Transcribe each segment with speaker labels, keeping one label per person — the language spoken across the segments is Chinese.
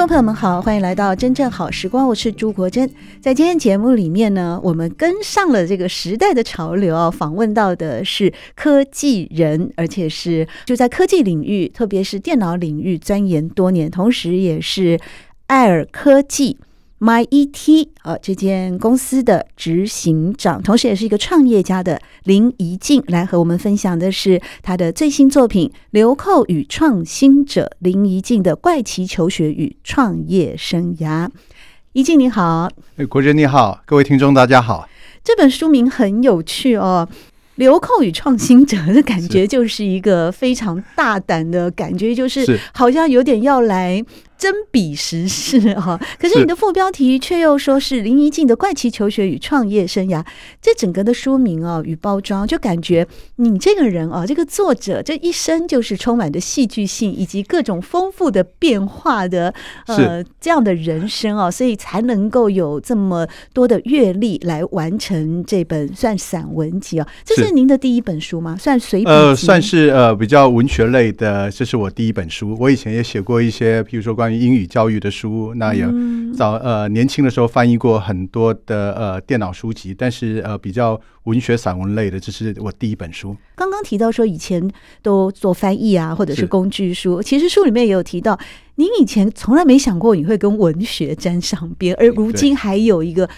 Speaker 1: 众朋友们好，欢迎来到真正好时光，我是朱国珍。在今天节目里面呢，我们跟上了这个时代的潮流啊，访问到的是科技人，而且是就在科技领域，特别是电脑领域钻研多年，同时也是爱尔科技。MIET 啊，这间公司的执行长，同时也是一个创业家的林怡静，来和我们分享的是他的最新作品《流寇与创新者：林怡静的怪奇求学与创业生涯》。怡静你好，
Speaker 2: 哎，国珍你好，各位听众大家好。
Speaker 1: 这本书名很有趣哦，《流寇与创新者》的感觉就是一个非常大胆的感觉，就是好像有点要来。真比实事哈，可是你的副标题却又说是林怡静的怪奇求学与创业生涯，这整个的书名啊与包装，就感觉你这个人啊，这个作者这一生就是充满着戏剧性以及各种丰富的变化的呃这样的人生啊，所以才能够有这么多的阅历来完成这本算散文集啊。这是您的第一本书吗？算随笔？
Speaker 2: 呃，算是呃比较文学类的，这是我第一本书。我以前也写过一些，譬如说关于。英语教育的书，那也早呃年轻的时候翻译过很多的呃电脑书籍，但是呃比较文学散文类的，这是我第一本书。
Speaker 1: 刚刚提到说以前都做翻译啊，或者是工具书，其实书里面也有提到，您以前从来没想过你会跟文学沾上边，而如今还有一个。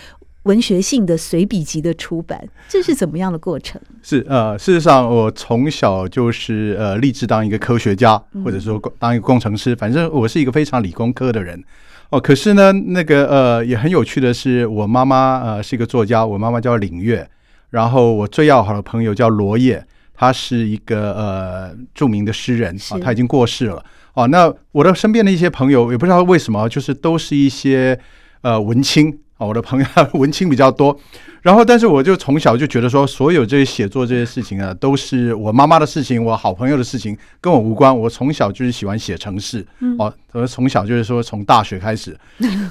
Speaker 1: 文学性的随笔集的出版，这是怎么样的过程？
Speaker 2: 是呃，事实上，我从小就是呃立志当一个科学家，或者说当一个工程师。反正我是一个非常理工科的人哦。可是呢，那个呃也很有趣的是，我妈妈呃是一个作家，我妈妈叫领月，然后我最要好的朋友叫罗叶，他是一个呃著名的诗人啊，他已经过世了哦。那我的身边的一些朋友也不知道为什么，就是都是一些呃文青。我的朋友文青比较多，然后但是我就从小就觉得说，所有这些写作这些事情啊，都是我妈妈的事情，我好朋友的事情，跟我无关。我从小就是喜欢写城市，嗯，哦，我从小就是说从大学开始，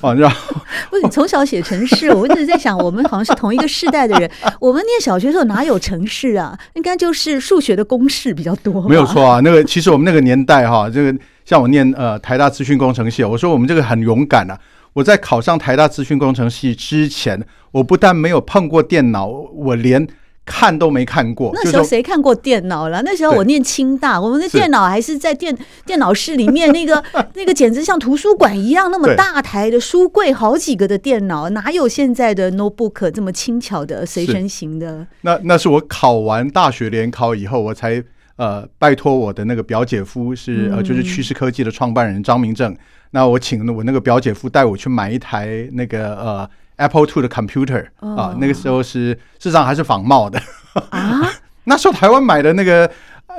Speaker 2: 哦，然后
Speaker 1: 不是你从小写城市，我一直在想，我们好像是同一个世代的人。我们念小学的时候哪有城市啊？应该就是数学的公式比较多。
Speaker 2: 没有错啊，那个其实我们那个年代哈，这个像我念呃台大资讯工程系，我说我们这个很勇敢啊。我在考上台大资讯工程系之前，我不但没有碰过电脑，我连看都没看过。
Speaker 1: 那时候谁看过电脑了？那时候我念清大，我们的电脑还是在电电脑室里面，那个 那个简直像图书馆一样，那么大台的书柜，好几个的电脑，哪有现在的 notebook 这么轻巧的随身型的？
Speaker 2: 那那是我考完大学联考以后，我才呃拜托我的那个表姐夫是呃就是趋势科技的创办人张明正。那我请我那个表姐夫带我去买一台那个呃 Apple Two 的 computer 啊，那个时候是事实上还是仿冒的啊。那时候台湾买的那个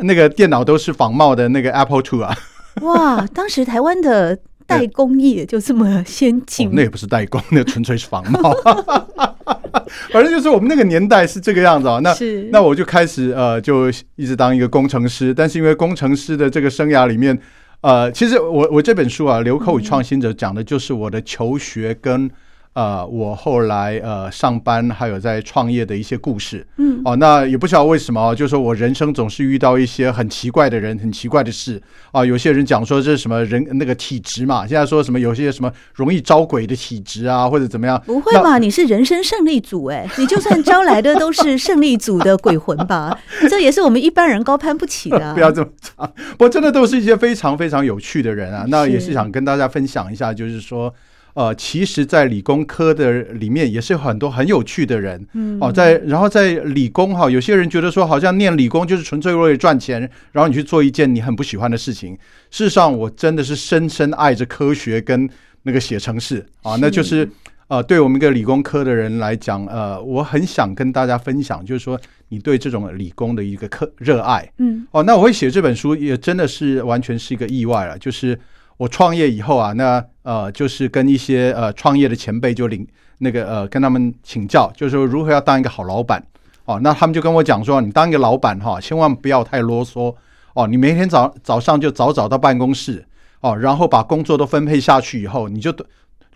Speaker 2: 那个电脑都是仿冒的那个 Apple Two 啊。
Speaker 1: 哇，当时台湾的代工业就这么先进？
Speaker 2: 那也不是代工，那纯粹是仿冒。反正就是我们那个年代是这个样子啊。那那我就开始呃，就一直当一个工程师，但是因为工程师的这个生涯里面。呃，其实我我这本书啊，《流寇与创新者》讲的就是我的求学跟。呃，我后来呃上班还有在创业的一些故事，嗯，哦，那也不晓得为什么，就是说我人生总是遇到一些很奇怪的人，很奇怪的事啊。有些人讲说这是什么人那个体质嘛，现在说什么有些什么容易招鬼的体质啊，或者怎么样？
Speaker 1: 不会吧？你是人生胜利组哎，你就算招来的都是胜利组的鬼魂吧？这也是我们一般人高攀不起的啊。
Speaker 2: 不要这么讲，不过真的都是一些非常非常有趣的人啊。那也是想跟大家分享一下，就是说。呃，其实，在理工科的里面也是有很多很有趣的人，嗯，哦，在然后在理工哈，有些人觉得说，好像念理工就是纯粹为了赚钱，然后你去做一件你很不喜欢的事情。事实上，我真的是深深爱着科学跟那个写程式啊，那就是呃，对我们一个理工科的人来讲，呃，我很想跟大家分享，就是说你对这种理工的一个课热爱，
Speaker 1: 嗯，
Speaker 2: 哦，那我会写这本书也真的是完全是一个意外了。就是我创业以后啊，那呃，就是跟一些呃创业的前辈就领那个呃跟他们请教，就是说如何要当一个好老板。哦，那他们就跟我讲说，你当一个老板哈，千万不要太啰嗦哦，你每天早早上就早早到办公室哦，然后把工作都分配下去以后，你就。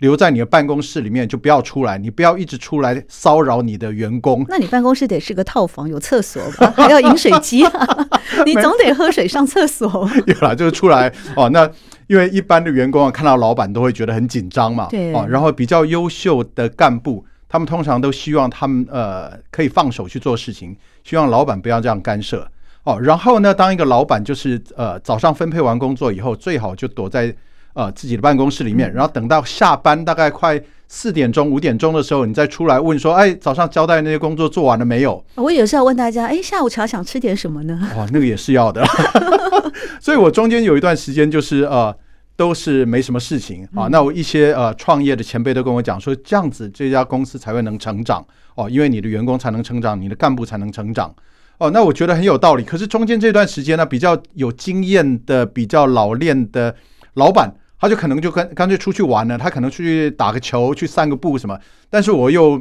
Speaker 2: 留在你的办公室里面，就不要出来。你不要一直出来骚扰你的员工。
Speaker 1: 那你办公室得是个套房，有厕所吧？还要饮水机啊！你总得喝水、上厕所。
Speaker 2: 有啦，就是出来哦。那因为一般的员工啊，看到老板都会觉得很紧张嘛。
Speaker 1: 对。
Speaker 2: 哦，然后比较优秀的干部，他们通常都希望他们呃可以放手去做事情，希望老板不要这样干涉。哦，然后呢，当一个老板就是呃早上分配完工作以后，最好就躲在。呃，自己的办公室里面，然后等到下班大概快四点钟、五点钟的时候，你再出来问说：“哎，早上交代那些工作做完了没有？”
Speaker 1: 我也是要问大家：“哎，下午茶想吃点什么呢？”
Speaker 2: 哇，那个也是要的。所以我中间有一段时间就是呃，都是没什么事情啊。那我一些呃创业的前辈都跟我讲说，这样子这家公司才会能成长哦，因为你的员工才能成长，你的干部才能成长哦。那我觉得很有道理。可是中间这段时间呢，比较有经验的、比较老练的老板。他就可能就干干脆出去玩了，他可能出去打个球，去散个步什么。但是我又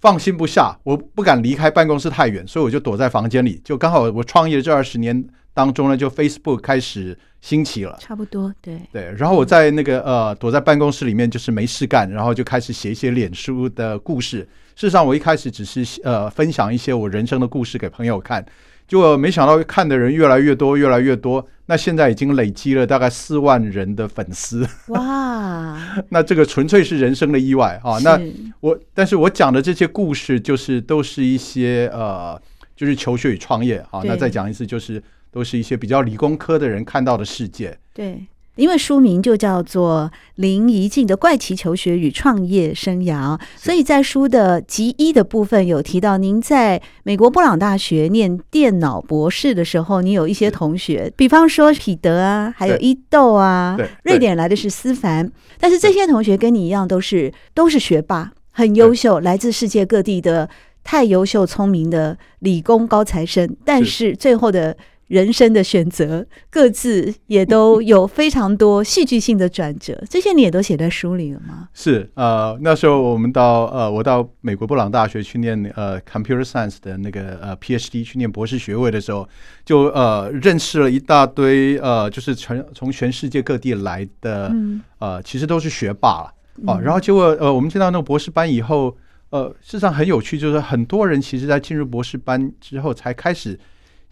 Speaker 2: 放心不下，我不敢离开办公室太远，所以我就躲在房间里。就刚好我创业这二十年当中呢，就 Facebook 开始兴起了，
Speaker 1: 差不多对
Speaker 2: 对。然后我在那个呃躲在办公室里面，就是没事干，然后就开始写一些脸书的故事。事实上，我一开始只是呃分享一些我人生的故事给朋友看。结果没想到看的人越来越多，越来越多。那现在已经累积了大概四万人的粉丝。
Speaker 1: 哇！
Speaker 2: 那这个纯粹是人生的意外啊。那我，但是我讲的这些故事，就是都是一些呃，就是求学与创业啊。那再讲一次，就是都是一些比较理工科的人看到的世界。
Speaker 1: 对。因为书名就叫做《林怡静的怪奇求学与创业生涯》，所以在书的集一的部分有提到，您在美国布朗大学念电脑博士的时候，你有一些同学，比方说彼得啊，还有伊豆啊，瑞典来的是思凡，但是这些同学跟你一样，都是都是学霸，很优秀，来自世界各地的太优秀聪明的理工高材生，但是最后的。人生的选择，各自也都有非常多戏剧性的转折，这些你也都写在书里了吗？
Speaker 2: 是，呃，那时候我们到呃，我到美国布朗大学去念呃 Computer Science 的那个呃 PhD 去念博士学位的时候，就呃认识了一大堆呃，就是全从全世界各地来的，嗯、呃，其实都是学霸了啊、呃。然后结果呃，我们进到那个博士班以后，呃，事实上很有趣，就是很多人其实在进入博士班之后才开始。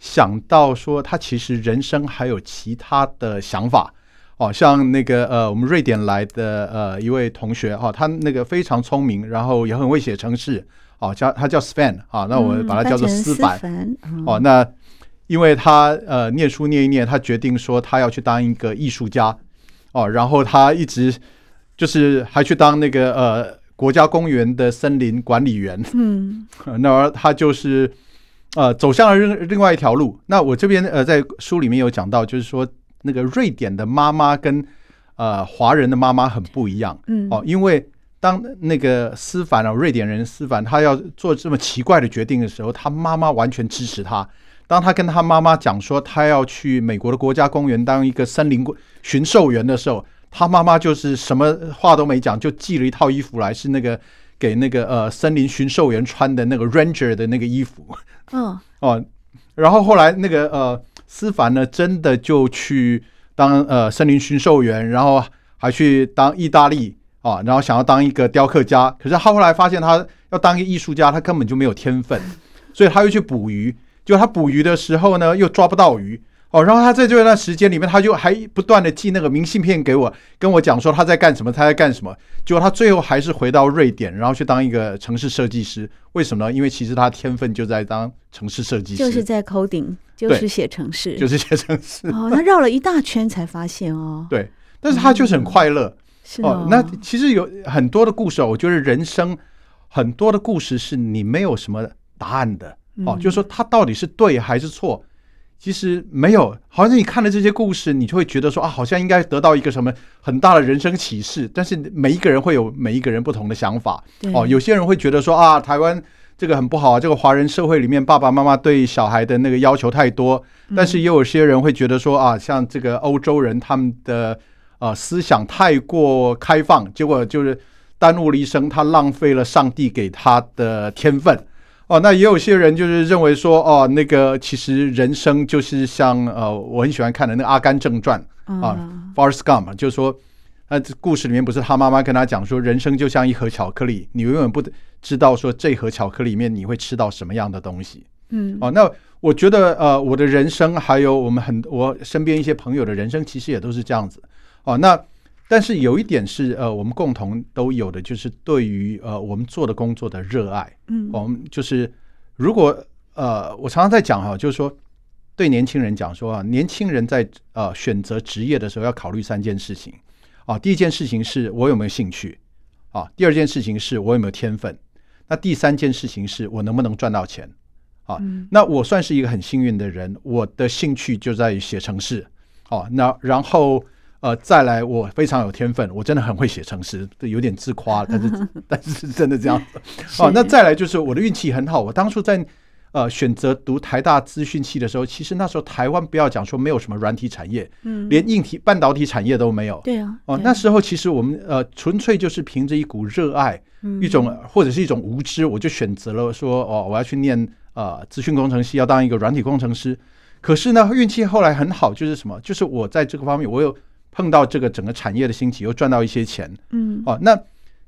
Speaker 2: 想到说他其实人生还有其他的想法。哦，像那个呃，我们瑞典来的呃一位同学哈，他那个非常聪明，然后也很会写程式。哦，叫他叫 Sven 啊，那我把他叫做斯凡哦。那因为他呃念书念一念，他决定说他要去当一个艺术家。哦，然后他一直就是还去当那个呃国家公园的森林管理员，嗯，那他就是。呃，走向了另另外一条路。那我这边呃，在书里面有讲到，就是说那个瑞典的妈妈跟呃华人的妈妈很不一样。嗯，哦，因为当那个思凡啊，瑞典人思凡，他要做这么奇怪的决定的时候，他妈妈完全支持他。当他跟他妈妈讲说他要去美国的国家公园当一个森林巡狩员的时候，他妈妈就是什么话都没讲，就寄了一套衣服来，是那个给那个呃森林巡狩员穿的那个 Ranger 的那个衣服。嗯 哦，然后后来那个呃，思凡呢，真的就去当呃森林巡狩员，然后还去当意大利啊，然后想要当一个雕刻家。可是他后来发现，他要当一个艺术家，他根本就没有天分，所以他又去捕鱼。就他捕鱼的时候呢，又抓不到鱼。哦，然后他在这段时间里面，他就还不断的寄那个明信片给我，跟我讲说他在干什么，他在干什么。结果他最后还是回到瑞典，然后去当一个城市设计师。为什么呢？因为其实他天分就在当城市设计师，
Speaker 1: 就是在 coding，就是写城市，
Speaker 2: 就是写城市。
Speaker 1: 哦，他绕了一大圈才发现哦。
Speaker 2: 对，但是他就是很快乐。
Speaker 1: 嗯、是哦，
Speaker 2: 哦。那其实有很多的故事哦，我觉得人生很多的故事是你没有什么答案的。哦，嗯、就是说他到底是对还是错？其实没有，好像你看了这些故事，你就会觉得说啊，好像应该得到一个什么很大的人生启示。但是每一个人会有每一个人不同的想法哦。有些人会觉得说啊，台湾这个很不好啊，这个华人社会里面爸爸妈妈对小孩的那个要求太多。但是也有些人会觉得说啊，像这个欧洲人他们的呃思想太过开放，结果就是耽误了一生，他浪费了上帝给他的天分。哦，那也有些人就是认为说，哦，那个其实人生就是像呃，我很喜欢看的那个《阿甘正传》啊，《Forrest Gump》，就是说，那这故事里面不是他妈妈跟他讲说，人生就像一盒巧克力，你永远不知道说这盒巧克力里面你会吃到什么样的东西。嗯，哦，那我觉得呃，我的人生还有我们很我身边一些朋友的人生，其实也都是这样子。哦，那。但是有一点是呃，我们共同都有的，就是对于呃我们做的工作的热爱。嗯，我们就是如果呃，我常常在讲哈，就是说对年轻人讲说啊，年轻人在呃选择职业的时候要考虑三件事情啊。第一件事情是我有没有兴趣啊，第二件事情是我有没有天分，那第三件事情是我能不能赚到钱啊。那我算是一个很幸运的人，我的兴趣就在于写程式。哦，那然后。呃，再来，我非常有天分，我真的很会写程式，有点自夸，但是 但是是真的这样子。哦，那再来就是我的运气很好，我当初在呃选择读台大资讯系的时候，其实那时候台湾不要讲说没有什么软体产业，嗯，连硬体半导体产业都没有。对啊。哦，那时候其实我们呃纯粹就是凭着一股热爱，一种或者是一种无知，我就选择了说哦，我要去念呃资讯工程系，要当一个软体工程师。可是呢，运气后来很好，就是什么？就是我在这个方面我有。碰到这个整个产业的兴起，又赚到一些钱，嗯，哦，那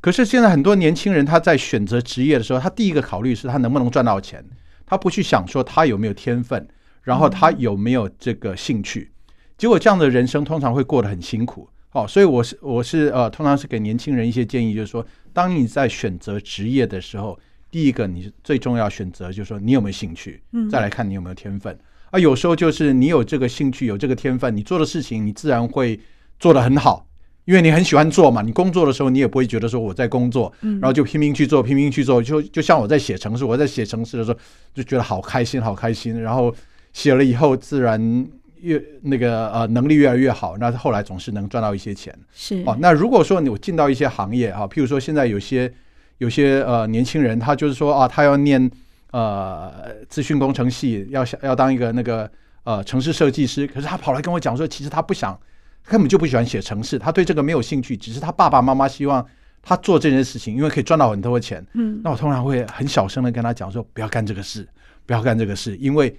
Speaker 2: 可是现在很多年轻人他在选择职业的时候，他第一个考虑是他能不能赚到钱，他不去想说他有没有天分，然后他有没有这个兴趣，结果这样的人生通常会过得很辛苦，哦，所以我是我是呃，通常是给年轻人一些建议，就是说，当你在选择职业的时候，第一个你最重要选择就是说你有没有兴趣，嗯，再来看你有没有天分，啊，有时候就是你有这个兴趣，有这个天分，你做的事情你自然会。做得很好，因为你很喜欢做嘛。你工作的时候，你也不会觉得说我在工作，然后就拼命去做，拼命去做。就就像我在写城市，我在写城市的时候就觉得好开心，好开心。然后写了以后，自然越那个呃能力越来越好。那后来总是能赚到一些钱。是哦。那如果说你进到一些行业啊，譬如说现在有些有些呃年轻人，他就是说啊，他要念呃资讯工程系，要想要当一个那个呃城市设计师，可是他跑来跟我讲说，其实他不想。根本就不喜欢写程式，他对这个没有兴趣，只是他爸爸妈妈希望他做这件事情，因为可以赚到很多钱。嗯，那我通常会很小声的跟他讲说，不要干这个事，不要干这个事，因为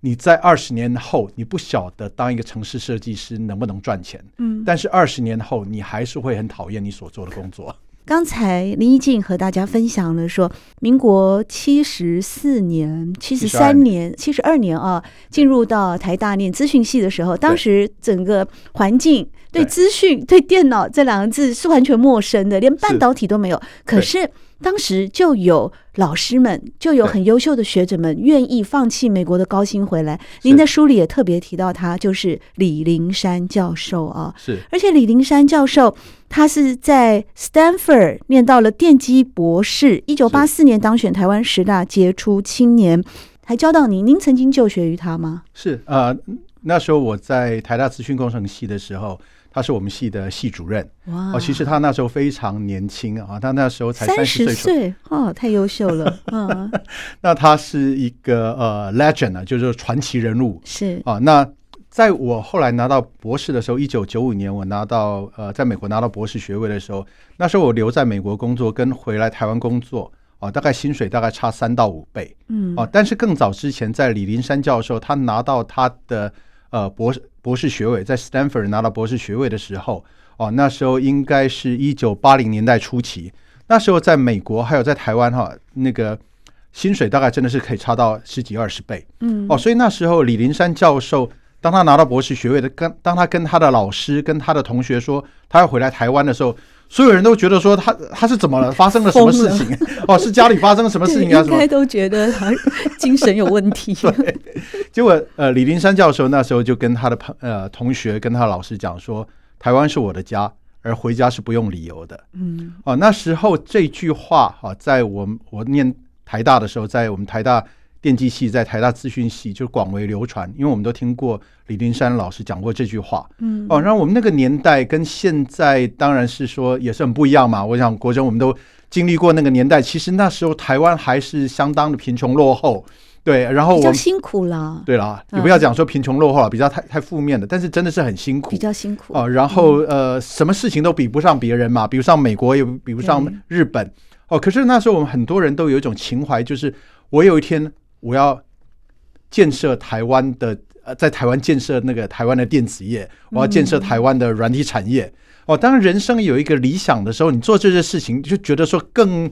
Speaker 2: 你在二十年后，你不晓得当一个城市设计师能不能赚钱。嗯，但是二十年后，你还是会很讨厌你所做的工作。
Speaker 1: 刚才林一静和大家分享了说，民国七十四年、七十三年、七十二年啊，进入到台大念资讯系的时候，当时整个环境对资讯、对电脑这两个字是完全陌生的，连半导体都没有。可是当时就有老师们，就有很优秀的学者们愿意放弃美国的高薪回来。您的书里也特别提到他，就是李灵山教授啊。是，而且李灵山教授。他是在 Stanford 念到了电机博士，一九八四年当选台湾十大杰出青年，还教到您。您曾经就学于他吗？
Speaker 2: 是，呃，那时候我在台大资讯工程系的时候，他是我们系的系主任。哇，哦，其实他那时候非常年轻啊，他那时候才三十岁，
Speaker 1: 哦，太优秀了。
Speaker 2: 嗯，那他是一个呃 legend 啊，就是传奇人物。
Speaker 1: 是
Speaker 2: 啊，那。在我后来拿到博士的时候，一九九五年我拿到呃，在美国拿到博士学位的时候，那时候我留在美国工作，跟回来台湾工作啊，大概薪水大概差三到五倍，嗯，啊，但是更早之前，在李林山教授他拿到他的呃博士博士学位，在 Stanford 拿到博士学位的时候，哦，那时候应该是一九八零年代初期，那时候在美国还有在台湾哈，那个薪水大概真的是可以差到十几二十倍，嗯，哦，所以那时候李林山教授。当他拿到博士学位的，跟当他跟他的老师、跟他的同学说他要回来台湾的时候，所有人都觉得说他他是怎么了？发生了什么事情？哦，是家里发生了什么事情啊？
Speaker 1: 应该都觉得他精神有问题。
Speaker 2: 对，结果呃，李林山教授那时候就跟他的朋呃同学跟他老师讲说，台湾是我的家，而回家是不用理由的。嗯，哦，那时候这句话哈，在我我念台大的时候，在我们台大。电机系，在台大资讯系就广为流传，因为我们都听过李林山老师讲过这句话。嗯，哦，然后我们那个年代跟现在当然是说也是很不一样嘛。我想国珍我们都经历过那个年代，其实那时候台湾还是相当的贫穷落后。对，然后我比
Speaker 1: 较辛苦了。
Speaker 2: 对了，你不要讲说贫穷落后了，比较太太负面的，但是真的是很辛苦，
Speaker 1: 比较辛苦
Speaker 2: 哦。然后呃，什么事情都比不上别人嘛，比不上美国，也比不上日本。哦，可是那时候我们很多人都有一种情怀，就是我有一天。我要建设台湾的呃，在台湾建设那个台湾的电子业，我要建设台湾的软体产业。嗯、哦，当人生有一个理想的时候，你做这些事情就觉得说更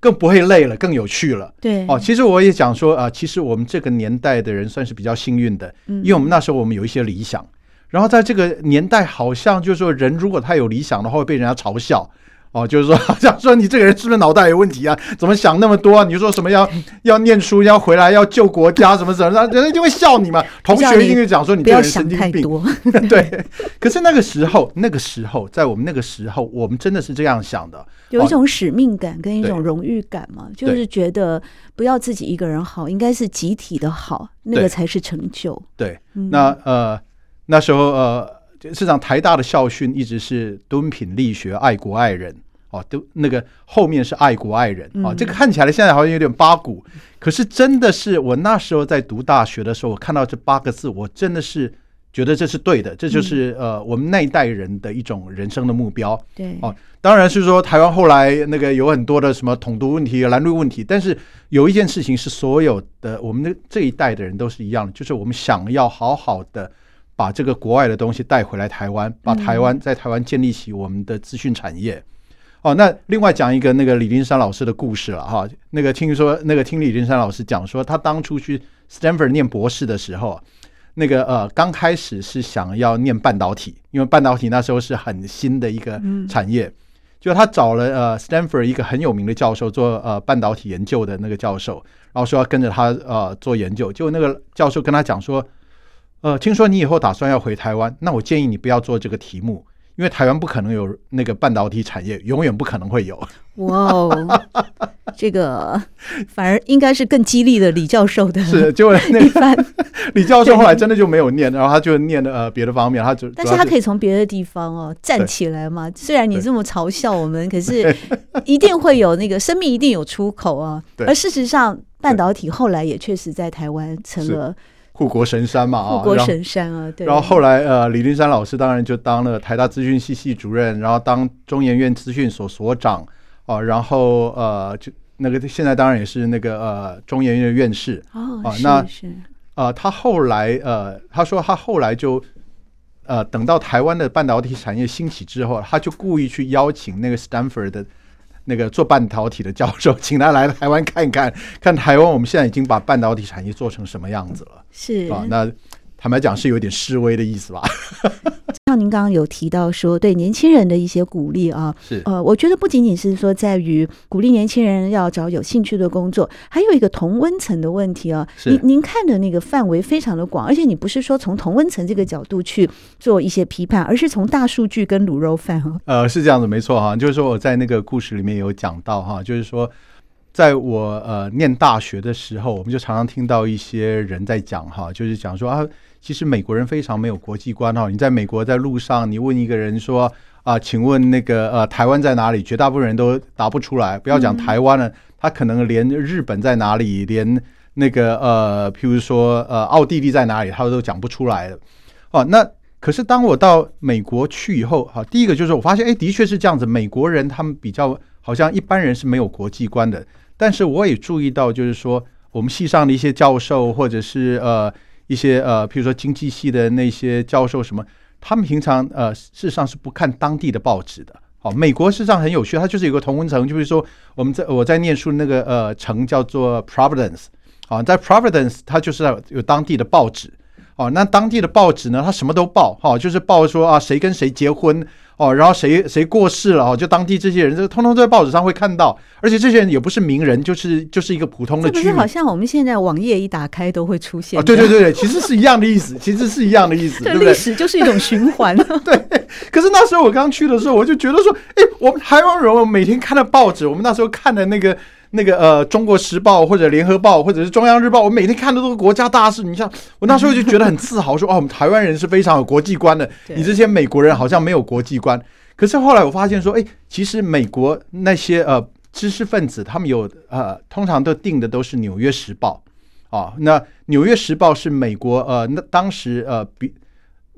Speaker 2: 更不会累了，更有趣了。
Speaker 1: 对，
Speaker 2: 哦，其实我也讲说啊、呃，其实我们这个年代的人算是比较幸运的，因为我们那时候我们有一些理想，然后在这个年代，好像就是说人如果他有理想的话，会被人家嘲笑。哦，就是说，好像说你这个人是不是脑袋有问题啊？怎么想那么多？啊你说什么要要念书，要回来，要救国家，什么什么，人家就会笑你嘛。同学一定会讲说你这个人神经病。对，可是那个时候，那个时候，在我们那个时候，我们真的是这样想的，
Speaker 1: 有一种使命感跟一种荣誉感嘛，就是觉得不要自己一个人好，应该是集体的好，那个才是成就。
Speaker 2: 对，那呃，那时候呃。市长台大的校训一直是敦品力学爱国爱人。哦，都那个后面是爱国爱人。啊，这个看起来现在好像有点八股，可是真的是我那时候在读大学的时候，我看到这八个字，我真的是觉得这是对的，这就是呃我们那一代人的一种人生的目标。
Speaker 1: 对。
Speaker 2: 哦，当然是说台湾后来那个有很多的什么统独问题、蓝绿问题，但是有一件事情是所有的我们的这一代的人都是一样的，就是我们想要好好的。把这个国外的东西带回来台湾，把台湾在台湾建立起我们的资讯产业。嗯、哦，那另外讲一个那个李林山老师的故事了哈。那个听说那个听李林山老师讲说，他当初去 Stanford 念博士的时候，那个呃刚开始是想要念半导体，因为半导体那时候是很新的一个产业。嗯、就他找了呃 Stanford 一个很有名的教授做呃半导体研究的那个教授，然后说要跟着他呃做研究。结果那个教授跟他讲说。呃，听说你以后打算要回台湾，那我建议你不要做这个题目，因为台湾不可能有那个半导体产业，永远不可能会有。
Speaker 1: 哇哦，这个 反而应该是更激励的李教授的。
Speaker 2: 是，就那个 李教授后来真的就没有念，然后他就念的呃别的方面，他就。
Speaker 1: 但是他可以从别的地方哦站起来嘛。虽然你这么嘲笑我们，可是一定会有那个生命一定有出口啊。而事实上，半导体后来也确实在台湾成了。
Speaker 2: 护国神山嘛，啊，
Speaker 1: 护国神山啊，对。
Speaker 2: 然后后来，呃，李林山老师当然就当了台大资讯系系主任，然后当中研院资讯所所长，啊，然后呃，就那个现在当然也是那个呃中研院院士。
Speaker 1: 哦，
Speaker 2: 啊，那是呃，他后来呃，他说他后来就呃，等到台湾的半导体产业兴起之后，他就故意去邀请那个 Stanford 的。那个做半导体的教授，请他来台湾看一看，看台湾我们现在已经把半导体产业做成什么样子了。
Speaker 1: 是
Speaker 2: 啊，那坦白讲是有点示威的意思吧。
Speaker 1: 像您刚刚有提到说对年轻人的一些鼓励啊，
Speaker 2: 是
Speaker 1: 呃，我觉得不仅仅是说在于鼓励年轻人要找有兴趣的工作，还有一个同温层的问题啊。
Speaker 2: 是
Speaker 1: 您您看的那个范围非常的广，而且你不是说从同温层这个角度去做一些批判，而是从大数据跟卤肉饭啊。
Speaker 2: 呃，是这样子，没错哈，就是说我在那个故事里面有讲到哈，就是说在我呃念大学的时候，我们就常常听到一些人在讲哈，就是讲说啊。其实美国人非常没有国际观哈，你在美国在路上，你问一个人说啊，请问那个呃台湾在哪里？绝大部分人都答不出来。不要讲台湾了，他可能连日本在哪里，连那个呃，譬如说呃奥地利在哪里，他都讲不出来的。哦，那可是当我到美国去以后，哈，第一个就是我发现，哎，的确是这样子。美国人他们比较好像一般人是没有国际观的，但是我也注意到，就是说我们系上的一些教授或者是呃。一些呃，譬如说经济系的那些教授什么，他们平常呃，事实上是不看当地的报纸的。好，美国事实上很有趣，它就是有个同温层，就是说我们在我在念书那个呃城叫做 Providence，啊，在 Providence 它就是有当地的报纸。哦，那当地的报纸呢，它什么都报，哈，就是报说啊谁跟谁结婚。哦，然后谁谁过世了哦，就当地这些人，这通通在报纸上会看到，而且这些人也不是名人，就是就是一个普通的居民。
Speaker 1: 好像我们现在网页一打开都会出现。
Speaker 2: 哦，对对对对，其实是一样的意思，其实是一样的意思。对不对？
Speaker 1: 历史就是一种循环。
Speaker 2: 对，可是那时候我刚去的时候，我就觉得说，哎，我们台湾人我每天看的报纸，我们那时候看的那个那个呃《中国时报》或者《联合报》或者是《中央日报》，我每天看的都是国家大事。你像我那时候就觉得很自豪说，哦，我们台湾人是非常有国际观的。你这些美国人好像没有国际观。可是后来我发现说，哎，其实美国那些呃知识分子，他们有呃通常都订的都是《纽约时报》啊。那《纽约时报》是美国呃那当时呃比。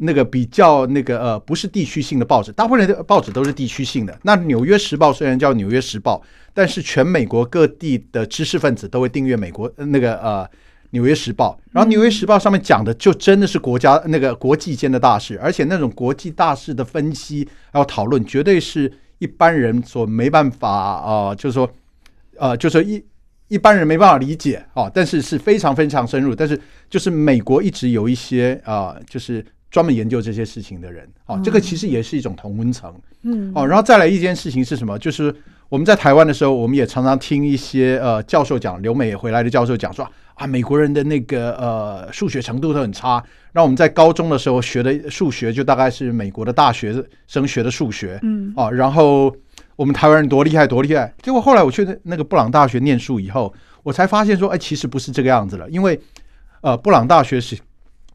Speaker 2: 那个比较那个呃，不是地区性的报纸，大部分的报纸都是地区性的。那《纽约时报》虽然叫《纽约时报》，但是全美国各地的知识分子都会订阅美国那个呃《纽约时报》。然后《纽约时报》上面讲的就真的是国家那个国际间的大事，而且那种国际大事的分析还有讨论，绝对是一般人所没办法啊、呃，就是说呃，就是说一一般人没办法理解啊、呃，但是是非常非常深入。但是就是美国一直有一些啊、呃，就是。专门研究这些事情的人，哦，这个其实也是一种同温层，嗯，哦，然后再来一件事情是什么？就是我们在台湾的时候，我们也常常听一些呃教授讲，留美回来的教授讲说啊，美国人的那个呃数学程度都很差，那我们在高中的时候学的数学就大概是美国的大学生学的数学，嗯，哦，然后我们台湾人多厉害多厉害，结果后来我去那个布朗大学念书以后，我才发现说，哎，其实不是这个样子了，因为呃，布朗大学是。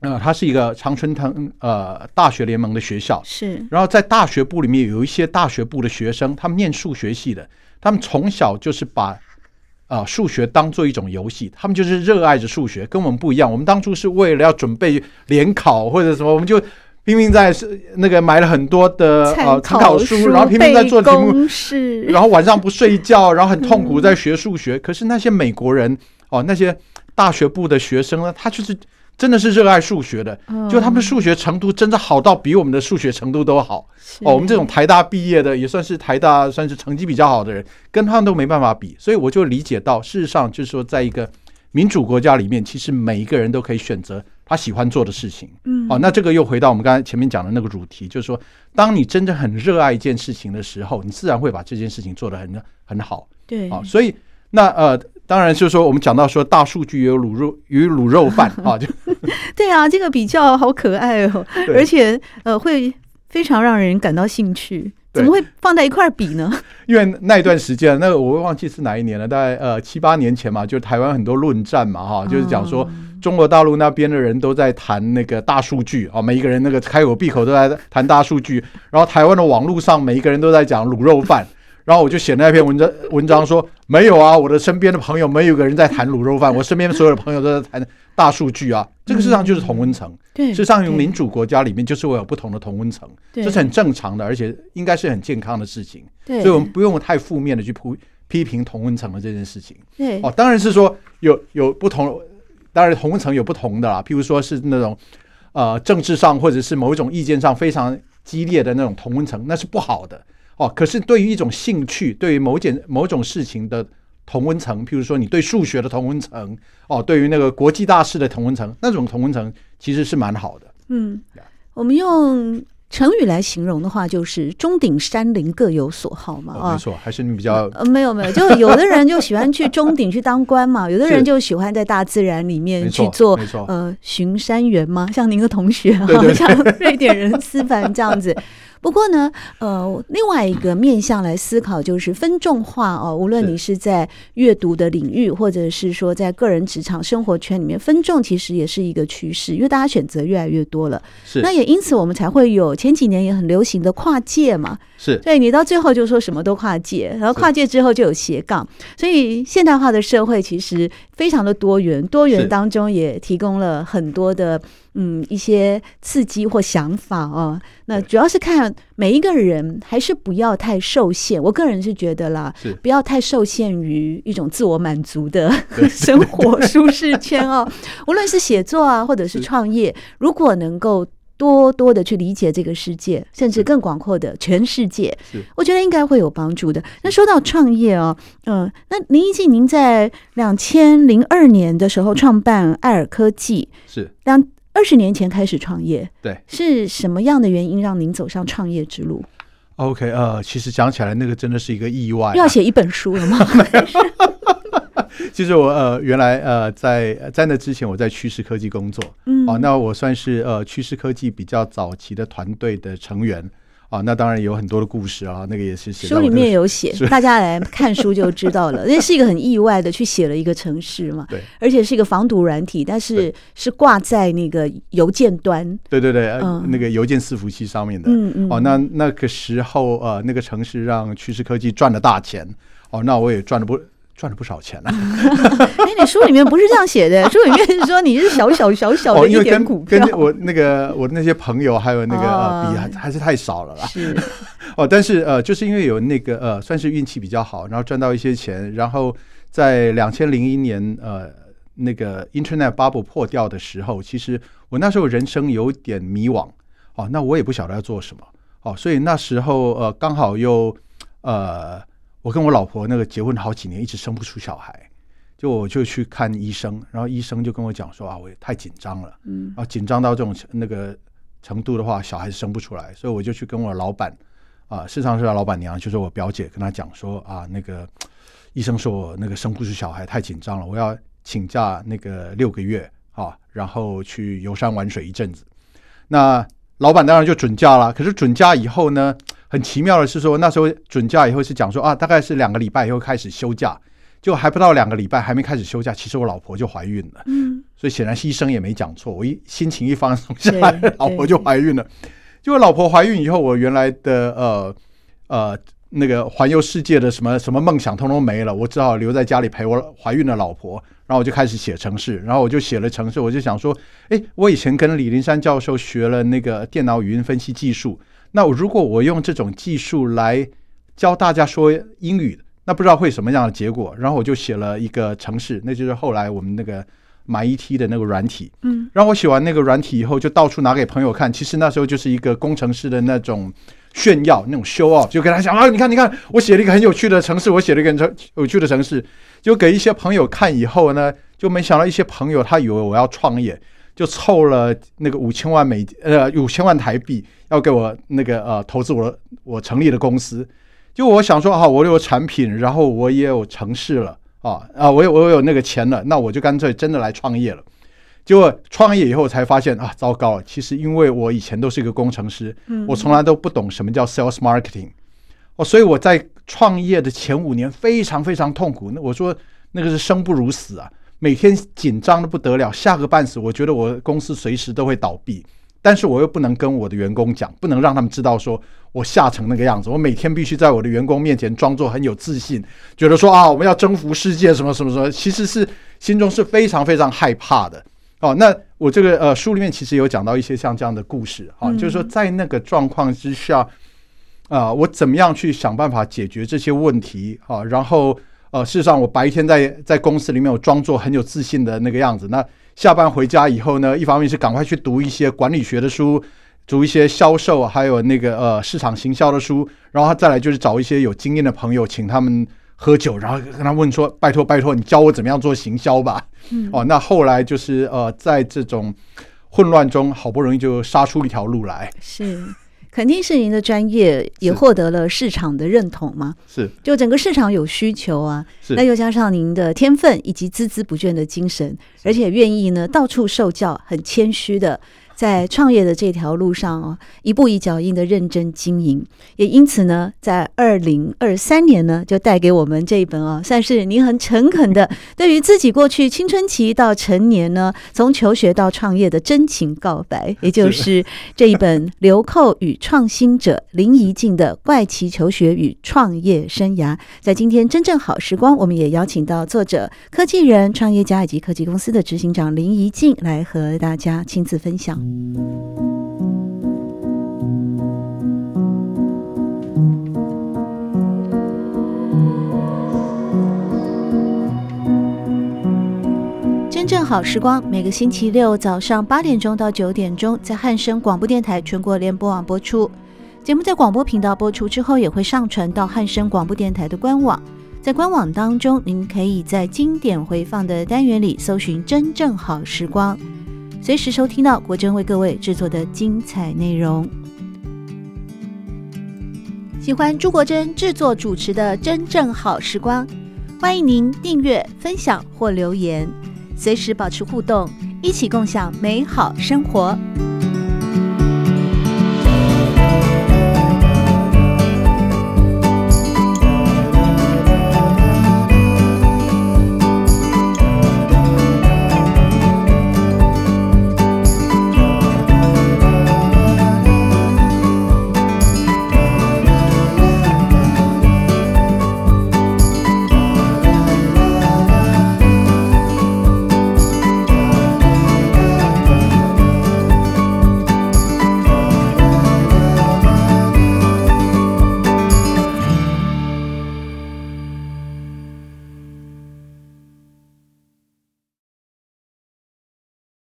Speaker 2: 呃，它是一个常春藤呃大学联盟的学校，
Speaker 1: 是。
Speaker 2: 然后在大学部里面有一些大学部的学生，他们念数学系的，他们从小就是把啊、呃、数学当做一种游戏，他们就是热爱着数学，跟我们不一样。我们当初是为了要准备联考或者什么，我们就拼命在那个买了很多的呃参考书，然后拼命在做题目，然后晚上不睡觉，然后很痛苦在学数学。可是那些美国人哦，那些大学部的学生呢，他就是。真的是热爱数学的，就他们数学程度真的好到比我们的数学程度都好哦。我们这种台大毕业的，也算是台大算是成绩比较好的人，跟他们都没办法比。所以我就理解到，事实上就是说，在一个民主国家里面，其实每一个人都可以选择他喜欢做的事情。嗯，哦，那这个又回到我们刚才前面讲的那个主题，就是说，当你真的很热爱一件事情的时候，你自然会把这件事情做得很很好。
Speaker 1: 对，
Speaker 2: 哦，所以那呃。当然，就是说我们讲到说大数据有卤肉 与卤肉饭 啊，就
Speaker 1: 对啊，这个比较好可爱哦，而且呃会非常让人感到兴趣。怎么会放在一块儿比呢？
Speaker 2: 因为那一段时间，那个我忘记是哪一年了，大概呃七八年前嘛，就台湾很多论战嘛，哈，就是讲说中国大陆那边的人都在谈那个大数据啊，每一个人那个开口闭口都在谈大数据，然后台湾的网络上每一个人都在讲卤肉饭。然后我就写那篇文章，文章说没有啊，我的身边的朋友没有一个人在谈卤肉饭，我身边所有的朋友都在谈大数据啊，这个事实上就是同温层。对，事实上，用民主国家里面就是会有不同的同温层，这是很正常的，而且应该是很健康的事情。对，所以我们不用太负面的去批批评同温层的这件事情。对，哦，当然是说有有不同，当然同温层有不同的啦，譬如说是那种呃政治上或者是某一种意见上非常激烈的那种同温层，那是不好的。哦，可是对于一种兴趣，对于某件某种事情的同温层，譬如说你对数学的同温层，哦，对于那个国际大事的同温层，那种同温层其实是蛮好的。
Speaker 1: 嗯，我们用成语来形容的话，就是“钟鼎山林各有所好”嘛。啊、哦，没
Speaker 2: 错，还是你比较
Speaker 1: 呃，没有没有，就有的人就喜欢去钟鼎去当官嘛，有的人就喜欢在大自然里面去做，呃，巡山员嘛，像您的同学哈，像瑞典人 思凡这样子。不过呢，呃，另外一个面向来思考就是分众化哦。无论你是在阅读的领域，或者是说在个人职场生活圈里面，分众其实也是一个趋势，因为大家选择越来越多了。是，那也因此我们才会有前几年也很流行的跨界嘛。是，对，你到最后就说什么都跨界，然后跨界之后就有斜杠，所以现代化的社会其实非常的多元，多元当中也提供了很多的。嗯，一些刺激或想法哦，那主要是看每一个人，还是不要太受限。我个人是觉得啦，不要太受限于一种自我满足的 生活舒适圈哦。无论是写作啊，或者是创业，如果能够多多的去理解这个世界，甚至更广阔的全世界，我觉得应该会有帮助的。那说到创业哦，嗯，那林一静，您在两千零二年的时候创办爱尔科技，是两。二十年前开始创业，对，是什么样的原因让您走上创业之路
Speaker 2: ？OK，呃，其实讲起来，那个真的是一个意外啊。
Speaker 1: 要写一本书了吗？
Speaker 2: 其实我呃，原来呃，在在那之前，我在趋势科技工作，嗯，哦，那我算是呃趋势科技比较早期的团队的成员。啊，那当然有很多的故事啊，那个也是写、
Speaker 1: 书里面有 写，大家来看书就知道了。那是一个很意外的去写了一个城市嘛，
Speaker 2: 对，
Speaker 1: 而且是一个防毒软体，但是是挂在那个邮件端，
Speaker 2: 对对对，嗯、那个邮件伺服器上面的，嗯嗯，哦，那那个时候呃，那个城市让趋势科技赚了大钱，哦，那我也赚了不。赚了不少钱了。
Speaker 1: 哎，你书里面不是这样写的，书里面是说你是小小小小的一点股票。
Speaker 2: 跟我那个我的那些朋友还有那个比还还是太少了啦。是 哦，但是呃，就是因为有那个呃，算是运气比较好，然后赚到一些钱，然后在两千零一年呃那个 Internet Bubble 破掉的时候，其实我那时候人生有点迷惘哦，那我也不晓得要做什么哦，所以那时候呃刚好又呃。我跟我老婆那个结婚好几年，一直生不出小孩，就我就去看医生，然后医生就跟我讲说啊，我也太紧张了，嗯，啊紧张到这种那个程度的话，小孩子生不出来，所以我就去跟我老板啊，市场上的老板娘，就是我表姐，跟她讲说啊，那个医生说我那个生不出小孩太紧张了，我要请假那个六个月啊，然后去游山玩水一阵子。那老板当然就准假了，可是准假以后呢？很奇妙的是说，那时候准假以后是讲说啊，大概是两个礼拜以后开始休假，就还不到两个礼拜，还没开始休假，其实我老婆就怀孕了。嗯，所以显然医生也没讲错。我一心情一放松下来，老婆就怀孕了。结果 老婆怀孕以后，我原来的呃呃那个环游世界的什么什么梦想通通没了，我只好留在家里陪我怀孕的老婆。然后我就开始写程式，然后我就写了程式，我就想说，哎，我以前跟李林山教授学了那个电脑语音分析技术。那我如果我用这种技术来教大家说英语，那不知道会什么样的结果。然后我就写了一个程式，那就是后来我们那个 MyET 的那个软体。嗯，然后我写完那个软体以后，就到处拿给朋友看。其实那时候就是一个工程师的那种炫耀，那种 show off，就跟他讲啊，你看，你看，我写了一个很有趣的城市，我写了一个很有趣的城市，就给一些朋友看以后呢，就没想到一些朋友他以为我要创业。就凑了那个五千万美呃五千万台币，要给我那个呃投资我我成立的公司。就我想说哈，我有产品，然后我也有城市了啊啊，我有我有那个钱了，那我就干脆真的来创业了。结果创业以后才发现啊，糟糕了！其实因为我以前都是一个工程师，我从来都不懂什么叫 sales marketing 哦，所以我在创业的前五年非常非常痛苦。那我说那个是生不如死啊。每天紧张的不得了，吓个半死。我觉得我公司随时都会倒闭，但是我又不能跟我的员工讲，不能让他们知道说我吓成那个样子。我每天必须在我的员工面前装作很有自信，觉得说啊，我们要征服世界，什么什么什么。其实是心中是非常非常害怕的。哦，那我这个呃书里面其实有讲到一些像这样的故事啊，就是说在那个状况之下啊，我怎么样去想办法解决这些问题啊，然后。呃，事实上，我白天在在公司里面，我装作很有自信的那个样子。那下班回家以后呢，一方面是赶快去读一些管理学的书，读一些销售，还有那个呃市场行销的书，然后再来就是找一些有经验的朋友，请他们喝酒，然后跟他问说：“拜托拜托，你教我怎么样做行销吧。”嗯，哦，那后来就是呃，在这种混乱中，好不容易就杀出一条路来。
Speaker 1: 是。肯定是您的专业也获得了市场的认同嘛？
Speaker 2: 是，
Speaker 1: 就整个市场有需求啊，
Speaker 2: 是，
Speaker 1: 那又加上您的天分以及孜孜不倦的精神，而且愿意呢到处受教，很谦虚的。在创业的这条路上哦，一步一脚印的认真经营，也因此呢，在二零二三年呢，就带给我们这一本哦，算是您很诚恳的 对于自己过去青春期到成年呢，从求学到创业的真情告白，也就是这一本《流寇与创新者林怡静的怪奇求学与创业生涯》。在今天真正好时光，我们也邀请到作者、科技人、创业家以及科技公司的执行长林怡静来和大家亲自分享。真正好时光，每个星期六早上八点钟到九点钟，在汉声广播电台全国联播网播出。节目在广播频道播出之后，也会上传到汉声广播电台的官网。在官网当中，您可以在经典回放的单元里搜寻“真正好时光”。随时收听到国珍为各位制作的精彩内容。喜欢朱国珍制作主持的《真正好时光》，欢迎您订阅、分享或留言，随时保持互动，一起共享美好生活。